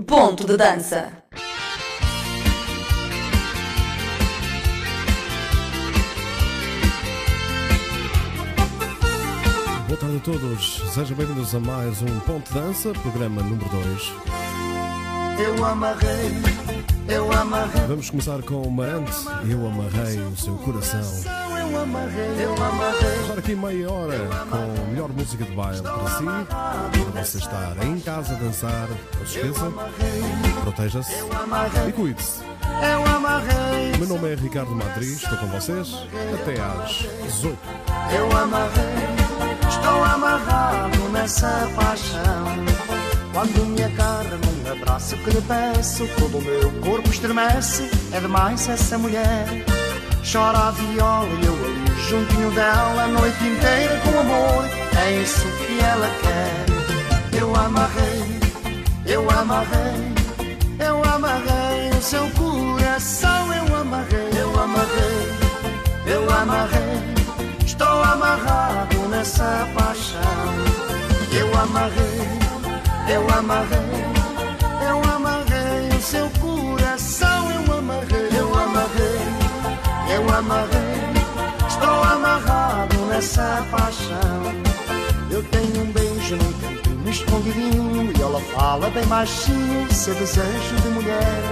Ponto de dança. Boa tarde a todos, sejam bem-vindos a mais um Ponto de Dança, programa número 2. Eu amarrei, eu amarrei. Vamos começar com o Marante, Eu Amarrei o Seu Coração. Eu amarrei, eu amarrei. Estar aqui meia hora com a melhor música de baile para si, para você estar em casa a dançar. Não se esqueça, proteja-se e cuide-se. Meu nome é Ricardo Madrid, estou com vocês até às 18. eu amarrei. Estou amarrado nessa paixão. Quando me agarra num abraço que lhe peço, todo o meu corpo estremece. É demais essa mulher. Chora a viola e eu ali juntinho dela a noite inteira com amor. É isso que ela quer. Eu amarrei, eu amarrei, eu amarrei o seu coração. Eu amarrei, eu amarrei, eu amarrei. Estou amarrado nessa paixão. Eu amarrei, eu amarrei, eu amarrei o seu coração. Amarrei. Estou amarrado nessa paixão. Eu tenho um beijo num cantinho escondidinho e ela fala bem baixinho seu desejo de mulher.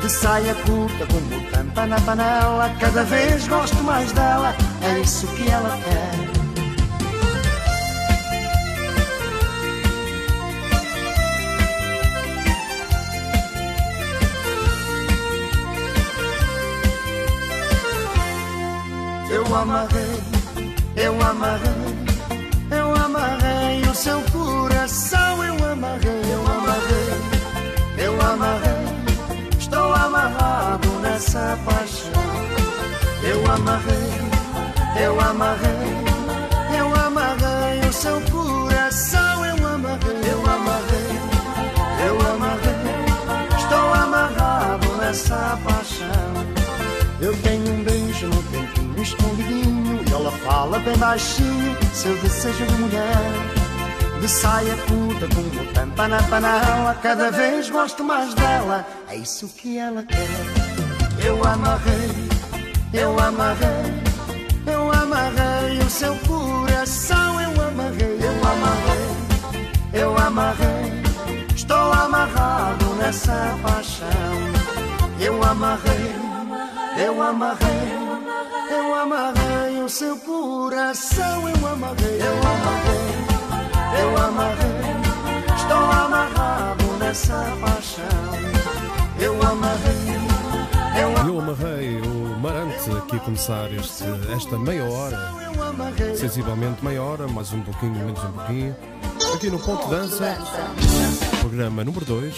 De saia curta como tampa na panela Cada vez gosto mais dela É isso que ela quer Eu amarrei, eu amarrei, eu amarrei o seu coração, eu amarrei, eu amarrei, eu amarrei, estou amarrado nessa paixão. Eu amarrei, eu amarrei, eu amarrei o seu coração, eu amarrei, eu amarrei, eu amarrei, estou amarrado nessa paixão. Eu tenho cantinho escondidinho E ela fala bem baixinho Seu desejo de mulher. De saia curta como tampa na panela Cada vez gosto mais dela. É isso que ela quer. Eu amarrei, eu amarrei Eu amarrei o seu coração Eu amarrei, eu amarrei Eu amarrei Estou amarrado nessa paixão. Eu amarrei eu amarrei, eu amarrei o seu coração, eu amarrei, eu amarrei, eu amarrei, estou amarrado nessa paixão. Eu amarrei, eu Eu amarrei o Marante aqui a começar este, esta meia hora, amarrei, sensivelmente meia hora, mais um pouquinho, menos um pouquinho. Aqui no Ponto Dança, programa número 2.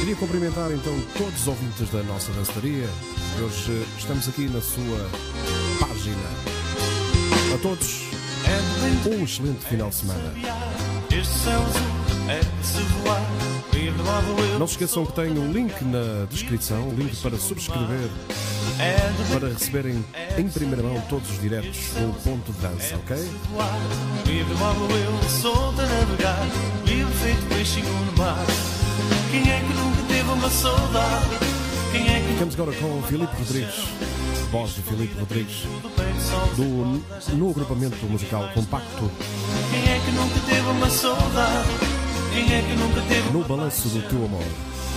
Queria cumprimentar então todos os ouvintes da nossa dançaria. Hoje eh, estamos aqui na sua página. A todos, um excelente final de semana. Não se esqueçam que tem um link na descrição, um link para subscrever, para receberem em primeira mão todos os diretos do Ponto de Dança, ok? Livre logo eu. Solto a navegar. Livre feito peixinho no mar. Quem é que nunca teve uma saudade? Ficamos agora com o Filipe Rodrigues, voz de Filipe Rodrigues, do, no agrupamento musical Compacto, Quem é que nunca teve uma saudade? Quem é que nunca teve no balanço do teu amor.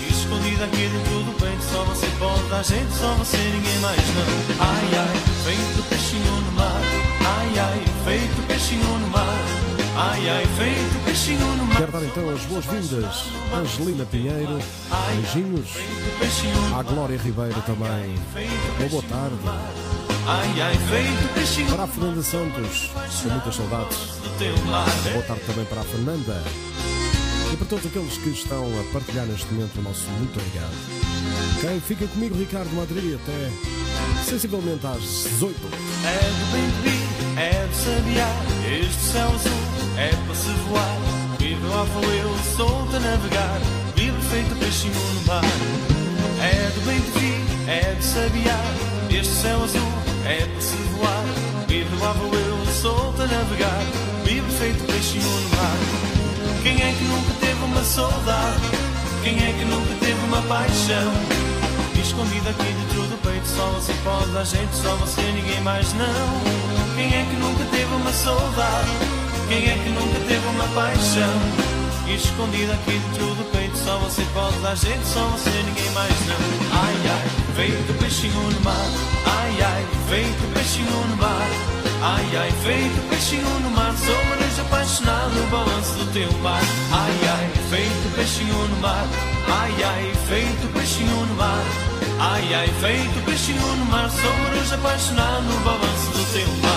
Escondida aqui dentro do peito Só você pode dar gente, só você, ninguém mais não Ai, ai, feito peixinho no mar Ai, ai, feito peixinho no mar Ai, ai, feito Quero dar então as boas-vindas a Angelina Pinheiro, beijinhos, à Glória Ribeiro também, uma boa tarde, para a Fernanda Santos, com muitas saudades, boa tarde também para a Fernanda. E para todos aqueles que estão a partilhar neste momento o nosso muito obrigado. Quem fica comigo, Ricardo Madrid, até sensivelmente às 18. É bem de vir, é de sabiar Este céu azul é para se voar Livre lá vou eu, solto a navegar Livre feito peixinho no mar É do bem de vir, é de sabiar Este céu azul é para se voar Livre lá vou eu, solto a navegar Livre feito peixinho no mar Quem é que nunca teve uma saudade? Quem é que nunca teve uma paixão? Escondida aqui dentro do peito, só você pode dar jeito, só você, ninguém mais não. Quem é que nunca teve uma saudade? Quem é que nunca teve uma paixão? Escondida aqui dentro do peito, só você pode dar jeito, só você, ninguém mais não. Ai ai, feito peixinho no mar. Ai ai, feito peixinho no mar. Ai ai, feito peixinho no mar. Sou manejo apaixonado no balanço do teu mar. Ai ai, feito peixinho no mar. Ai ai, feito peixinho no mar. Ai ai, feito peixinho no mar. Sou manejo apaixonado no balanço do teu mar.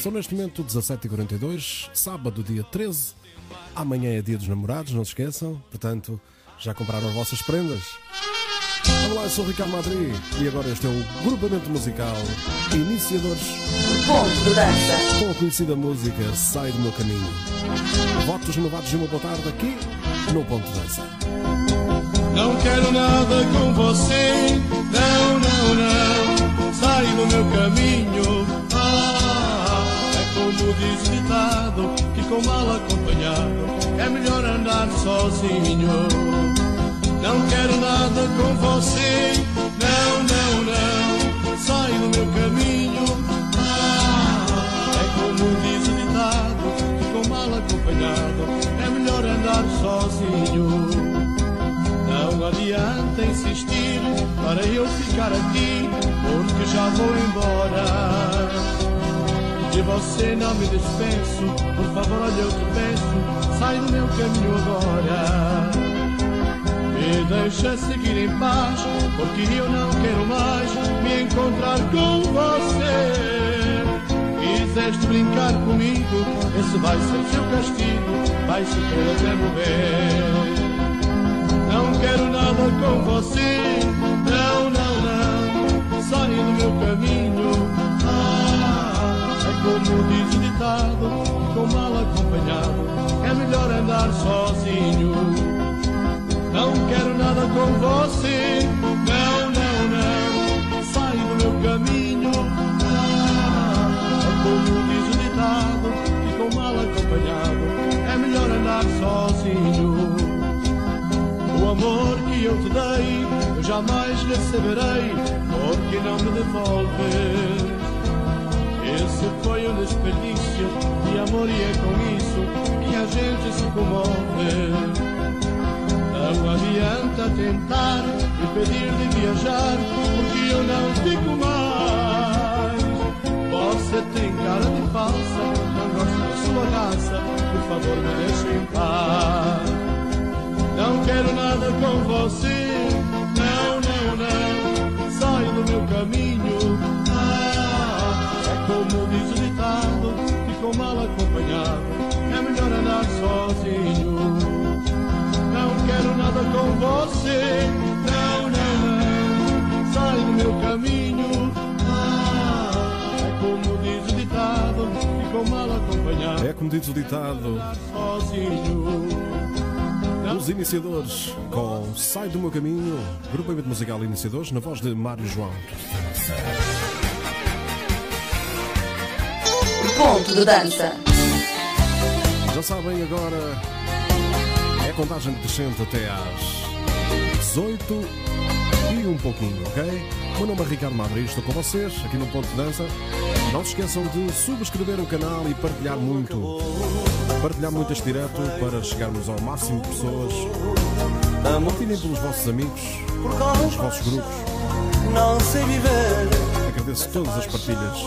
São neste momento 17h42, sábado, dia 13. Amanhã é dia dos namorados, não se esqueçam. Portanto, já compraram as vossas prendas? Vamos lá, eu sou o Ricardo Madri e agora este é o grupamento musical Iniciadores Ponto de Dança. Com a conhecida música Sai do Meu Caminho. Votos renovados de uma boa tarde aqui no Ponto de Dança. Não quero nada com você, não, não, não. Melhor andar sozinho. Não quero nada com você, não, não, não. Sai do meu caminho. Ah, é como diz o ditado com mal acompanhado é melhor andar sozinho. Não adianta insistir para eu ficar aqui, porque já vou embora. De você não me despeço, por favor, olha, eu te peço, sai do meu caminho agora. Me deixa seguir em paz, porque eu não quero mais me encontrar com você. Quiseste brincar comigo, esse vai ser seu castigo, vai sofrer até morrer. Não quero nada com você, não, não, não. Sai do meu caminho. Como diz o ditado, com mal acompanhado é melhor andar sozinho. Não quero nada com você, não, não, não. Sai do meu caminho. Ah, como diz o ditado, com mal acompanhado é melhor andar sozinho. O amor que eu te dei, eu jamais receberei, porque não me devolves. Esse foi um desperdício de amor e é com isso que a gente se comove. Não adianta tentar e pedir de viajar, porque eu não fico mais. Você tem cara de falsa, não gosto da sua raça, por favor me deixe em paz. Não quero nada com você, como diz o ditado, ficou mal acompanhado. É melhor andar sozinho. Não quero nada com você, não, não, não. Sai do meu caminho. Ah, é minha É como diz o ditado, sozinho. os iniciadores com Sai do Meu Caminho, grupamento musical Iniciadores, na voz de Mário João. Ponto de dança. Já sabem, agora é contagem decrescente até às 18 e um pouquinho, ok? O meu nome é Ricardo Madrid, estou com vocês aqui no Ponto de Dança. Não se esqueçam de subscrever o canal e partilhar muito. Partilhar muito este direto para chegarmos ao máximo de pessoas. Partilhem pelos vossos amigos, pelos vossos grupos. Não sei viver, Agradeço todas as partilhas.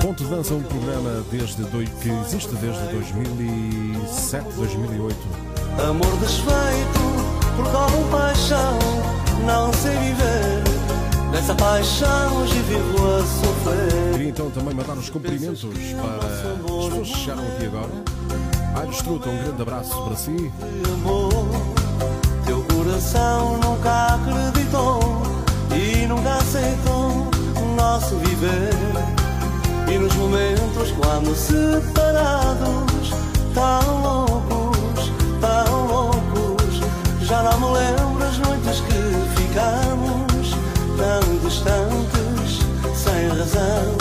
Ponto de Dança é um programa desde dois, que existe desde 2007, 2008. Amor desfeito por compaixão, não sei viver. Nessa paixão hoje vivo a sofrer. Queria então também mandar os cumprimentos para as pessoas que chegaram aqui agora. Aires Truta, um grande abraço para si. Amor, teu coração nunca acreditou aceitou o nosso viver. E nos momentos quando separados, tão loucos, tão loucos, já não me lembro as noites que ficamos tão distantes, sem razão.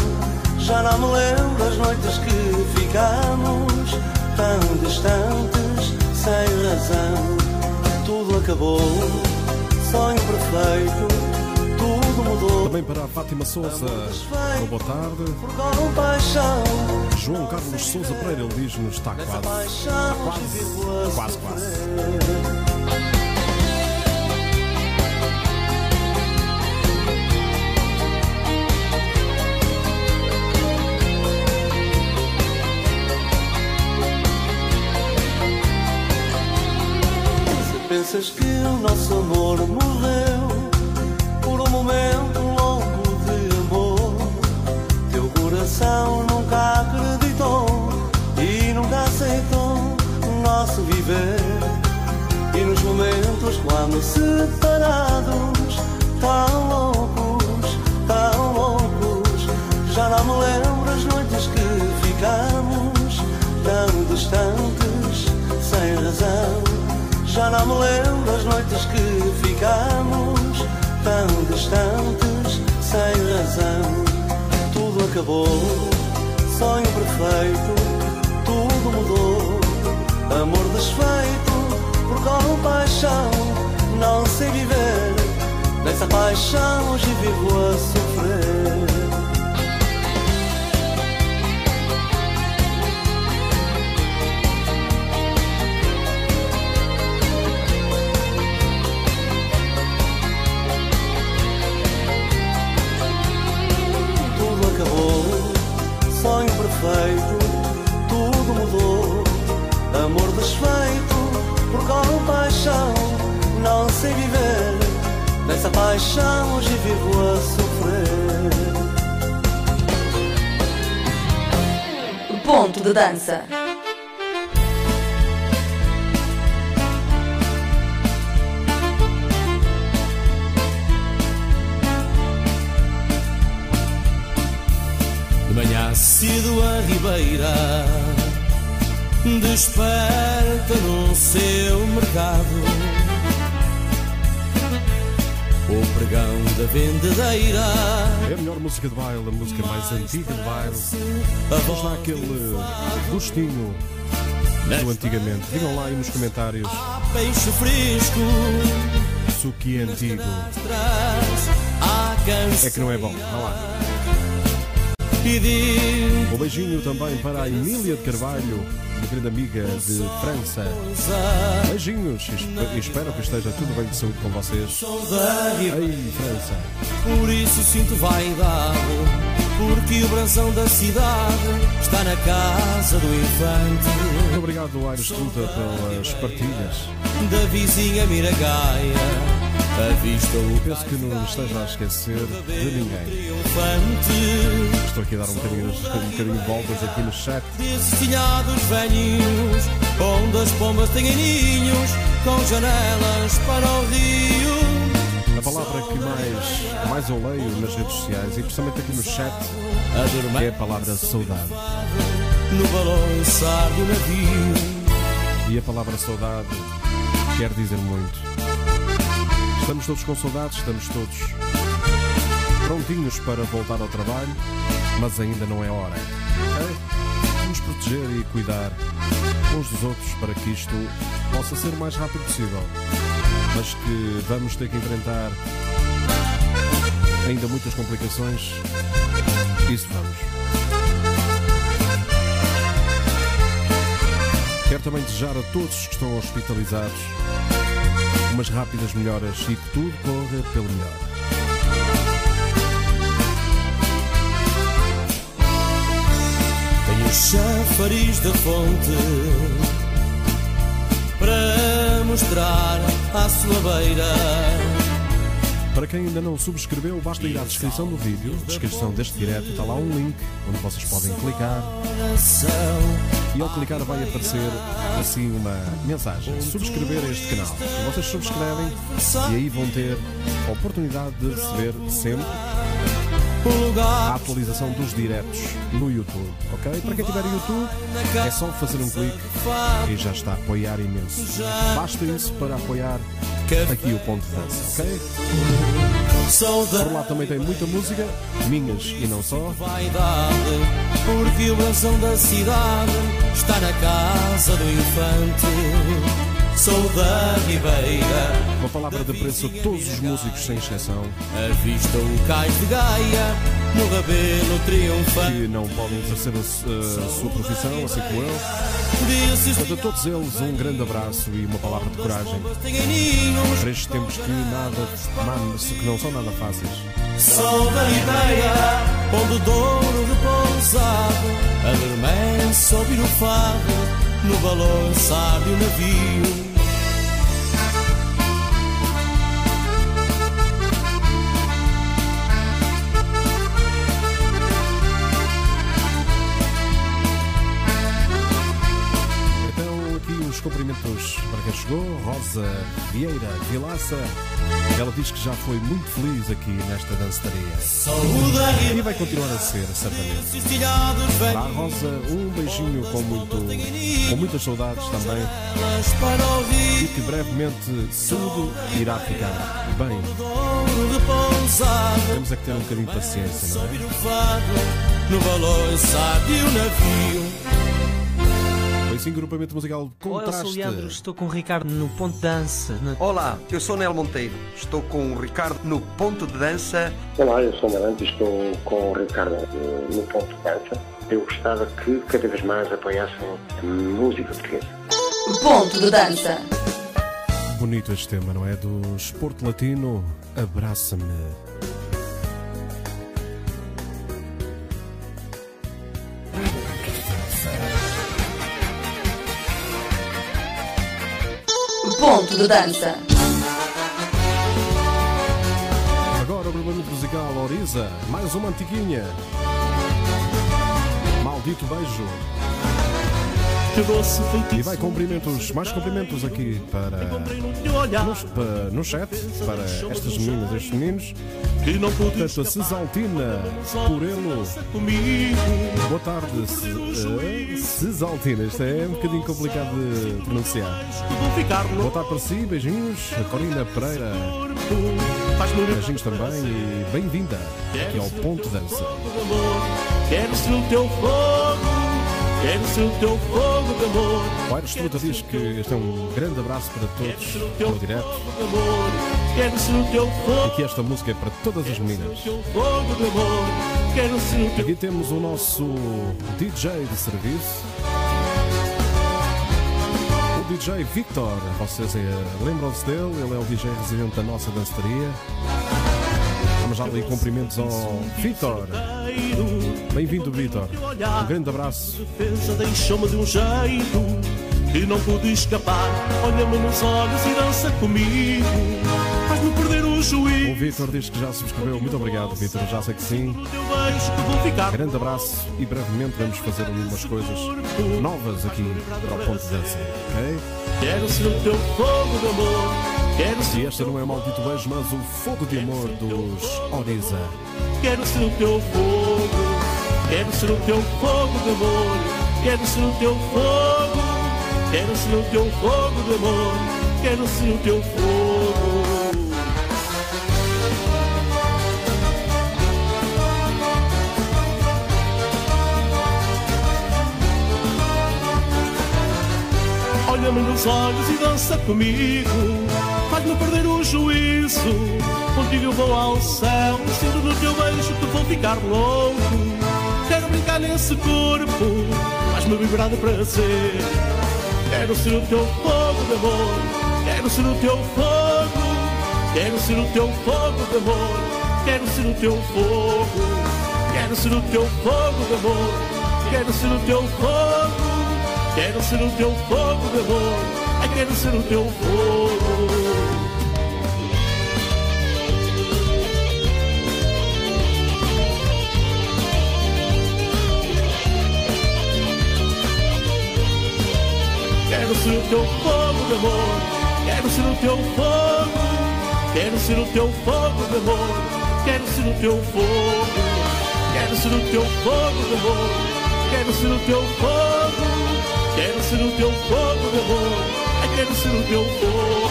Já não me lembro as noites que ficamos tão distantes, sem razão. Tudo acabou, sonho perfeito, mudou. Também para a Fátima Souza, boa tarde. Por compaixão, João Carlos Souza Pereira, ele diz-nos está quase. paixão quase, quase, quase. Já não me lembro as noites que ficamos tão distantes, sem razão. Tudo acabou, sonho perfeito, tudo mudou. Amor desfeito por compaixão, não sei viver. Nessa paixão hoje vivo a sofrer. Amor desfeito por compaixão, não sei viver. Nessa paixão hoje vivo a sofrer. Ponto de dança. De manhã cedo a ribeira Desperta no seu mercado O pregão da vendedeira É a melhor música de baile, a música mais antiga de baile. Vamos lá aquele gostinho do antigamente. Digam lá aí nos comentários Há peixe fresco se o que é antigo é que não é bom. Vá lá. Um beijinho também para a Emília de Carvalho, grande amiga de França. Beijinhos e espe- espero que esteja tudo bem de saúde com vocês. Ei, França! Por isso sinto vaidade Porque o brasão da cidade Está na casa do infante Muito obrigado, Aires Tuta, pelas partilhas. Da vizinha Miragaia Avista o Penso que não esteja a esquecer de ninguém. Estou aqui a dar um bocadinho, um bocadinho de voltas aqui no chat. Desses telhados velhinhos Onde as pombas têm ninhos Com janelas para o rio A palavra que mais, mais eu leio nas redes sociais e principalmente aqui no chat é a palavra saudade. no balançar do navio. E a palavra saudade quer dizer muito. Estamos todos com saudades, estamos todos prontinhos para voltar ao trabalho, mas ainda não é hora. ok? Vamos proteger e cuidar uns dos outros para que isto possa ser o mais rápido possível. Mas que vamos ter que enfrentar ainda muitas complicações. Isso vamos. Quero também desejar a todos que estão hospitalizados umas rápidas melhoras e que tudo corra pelo melhor. Tenho o chafariz da fonte para mostrar à sua beira. Para quem ainda não subscreveu, basta ir à descrição do vídeo, descrição deste direto, está lá um link onde vocês podem clicar e ao clicar vai aparecer assim uma mensagem: subscrever este canal. E vocês subscrevem e aí vão ter a oportunidade de receber sempre a atualização dos diretos no YouTube, ok? Para quem tiver YouTube, é só fazer um clique e já está a apoiar imenso. Basta isso para apoiar aqui o Ponto de Dança, ok? Por lá também tem muita música, minhas e não só. porque o da cidade está na casa do infante. Sou da Ribeira, Uma palavra de preço a todos os músicos, sem exceção, avista o cais de Gaia no rabelo triunfante. que não podem exercer a, a sua profissão, assim como eu. Portanto, a todos eles, um grande abraço e uma palavra de coragem para estes tempos que, nada, que não são nada fáceis. sou da Ribeira, onde o Douro repousado adormece ouvir o fado no balançar de um navio. Chegou. Rosa Vieira Vilaça. Ela diz que já foi muito feliz aqui nesta dançaria. E vai continuar a ser, certamente. Para a Rosa, um beijinho com, muito, com muitas saudades também. E que brevemente tudo irá ficar bem. Temos é que ter um bocadinho de paciência, não é? Assim grupamento musical Olá, eu Contraste. sou o Leandro, estou com o Ricardo no Ponto de Dança. na- Olá, eu sou Nel Monteiro. Estou com o Ricardo no Ponto de Dança. Olá, eu sou o Marante e estou com o Ricardo eh, no ponto de dança. Eu gostava que cada vez mais apoiassem a música portuguesa. Ponto de dança. Bonito este tema, não é? Do Esporte Latino, Abraça-me. Ponto de dança. Agora o grupamento musical Oriza, mais uma antiguinha. Maldito beijo. Que doce E vai cumprimentos, mais cumprimentos aqui para encontrei no teu olhar no, chat, para estas meninas e estes meninos. Que não pude Portanto, a Cisaltina Porelo. Boa tarde, eh, Cisaltina. Isto é um bocadinho complicado de pronunciar. Boa tarde para si, beijinhos. A Corina Pereira, beijinhos também e bem-vinda aqui ao Ponto Dança. de amor Quero ser o teu fogo Quero ser o teu fogo de amor O Aires Truta diz que este é um grande abraço para todos no direto de amor Quero ser o teu fogo que esta música é para todas as meninas. Aqui temos o nosso DJ de serviço. O DJ Victor, vocês eh, lembram-se dele? Ele é o DJ residente da nossa danceteria. Vamos já ali cumprimentos ao Victor. Bem-vindo, Victor. Um grande abraço. deixou-me de um jeito que não pude escapar. Olha-me nos olhos e dança comigo. Faz-me perder o O juízo. Victor diz que já subscreveu. Muito obrigado, Victor. Já sei que sim. Grande abraço e brevemente vamos fazer ali umas coisas novas aqui para o Ponto de Dança. Ok? Quero ser o teu fogo de amor. Quero ser E esta não é maldito beijo, mas o fogo de amor dos Oriza. Quero ser o teu fogo, quero ser o teu fogo de amor, quero ser o teu fogo, quero ser o teu fogo de amor, quero ser o teu fogo. Olha-me nos olhos e dança comigo, faz-me perder o juízo. Contigo vou ao céu, sinto no teu beijo que vou ficar louco. Quero brincar nesse corpo, faz-me vibrar de prazer. Quero ser o teu fogo de amor, quero ser o teu fogo, quero ser o teu fogo de amor, quero ser o teu fogo, quero ser o teu fogo de amor, quero ser o teu fogo. Quero ser o teu fogo de amor, ai quero ser o teu fogo. Quero ser o teu fogo de amor, quero ser o teu fogo, quero ser o teu fogo de amor, quero ser o teu fogo, quero ser o teu fogo de amor, quero ser o teu fogo. Quero ser o teu fogo de amor, ai quero ser o teu fogo,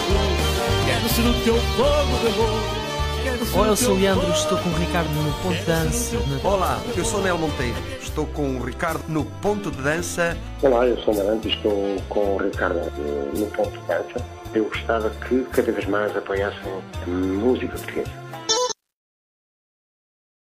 quero ser o teu fogo de amor. quero ser Oi, o eu sou o Leandro, estou com o Ricardo no ponto de dança. Olá, eu sou Nel Monteiro. Estou com o Ricardo no ponto de dança. Olá, eu sou Marante e estou com o Ricardo eh, no ponto de dança. Eu gostava que cada vez mais apoiassem a música portuguesa.